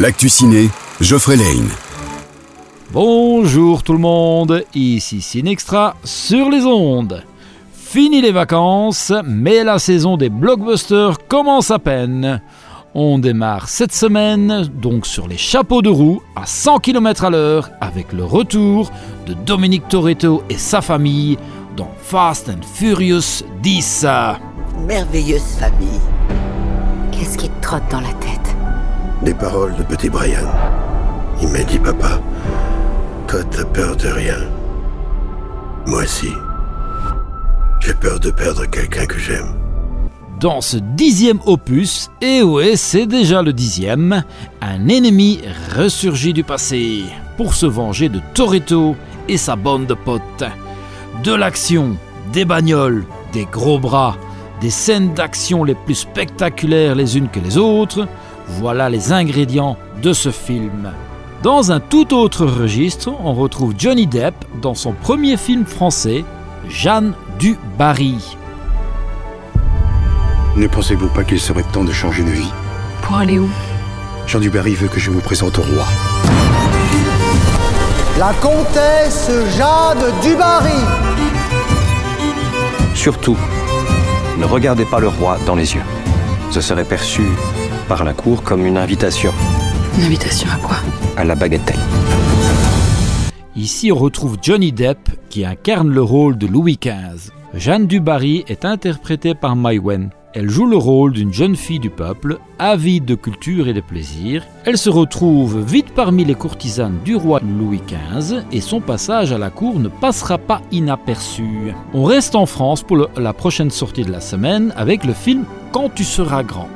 L'actu ciné, Geoffrey Lane. Bonjour tout le monde, ici Cinextra sur les ondes. Fini les vacances, mais la saison des blockbusters commence à peine. On démarre cette semaine donc sur les chapeaux de roue à 100 km à l'heure avec le retour de Dominique Toretto et sa famille dans Fast and Furious 10. Merveilleuse famille. Qu'est-ce qui te trotte dans la tête? Des paroles de petit Brian. Il m'a dit Papa, toi t'as peur de rien. Moi aussi. J'ai peur de perdre quelqu'un que j'aime. Dans ce dixième opus, et ouais, c'est déjà le dixième, un ennemi ressurgit du passé pour se venger de Toretto et sa bande de potes. De l'action, des bagnoles, des gros bras, des scènes d'action les plus spectaculaires les unes que les autres, voilà les ingrédients de ce film. Dans un tout autre registre, on retrouve Johnny Depp dans son premier film français, Jeanne du Barry. Ne pensez-vous pas qu'il serait temps de changer de vie? Pour aller où? Jean Dubarry veut que je vous présente au roi. La comtesse Jeanne Dubarry. Surtout, ne regardez pas le roi dans les yeux. Ce serait perçu par la cour comme une invitation Une invitation à quoi? À la bagatelle. Ici, on retrouve Johnny Depp qui incarne le rôle de Louis XV. Jeanne Dubarry est interprétée par Mai Wen. Elle joue le rôle d'une jeune fille du peuple, avide de culture et de plaisir. Elle se retrouve vite parmi les courtisanes du roi Louis XV et son passage à la cour ne passera pas inaperçu. On reste en France pour le- la prochaine sortie de la semaine avec le film Quand tu seras grand.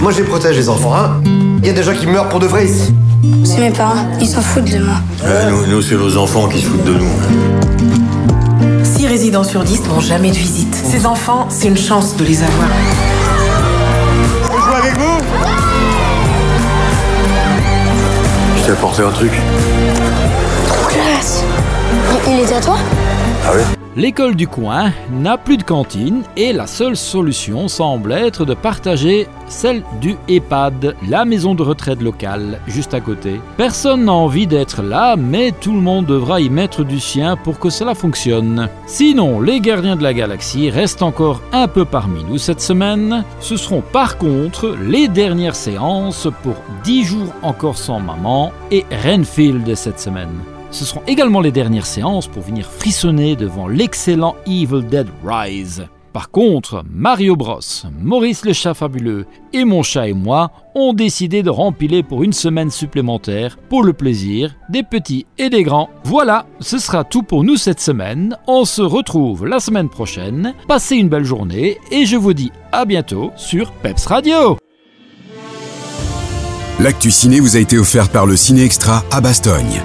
Moi je les protège les enfants, hein. Il y a des gens qui meurent pour de vrai ici. C'est mes parents, ils s'en foutent de moi. nous, nous c'est vos enfants qui se foutent de nous. 6 résidents sur 10 n'ont jamais de visite. Ces enfants, c'est une chance de les avoir. Je t'ai apporté un truc. Classe. Il, il est à toi? Ah oui L'école du coin n'a plus de cantine et la seule solution semble être de partager celle du EHPAD, la maison de retraite locale, juste à côté. Personne n'a envie d'être là, mais tout le monde devra y mettre du sien pour que cela fonctionne. Sinon, les gardiens de la galaxie restent encore un peu parmi nous cette semaine. Ce seront par contre les dernières séances pour 10 jours encore sans maman et Renfield cette semaine. Ce seront également les dernières séances pour venir frissonner devant l'excellent Evil Dead Rise. Par contre, Mario Bros, Maurice le chat fabuleux et mon chat et moi ont décidé de rempiler pour une semaine supplémentaire pour le plaisir des petits et des grands. Voilà, ce sera tout pour nous cette semaine. On se retrouve la semaine prochaine. Passez une belle journée et je vous dis à bientôt sur Peps Radio. L'actu ciné vous a été offert par le Ciné Extra à Bastogne.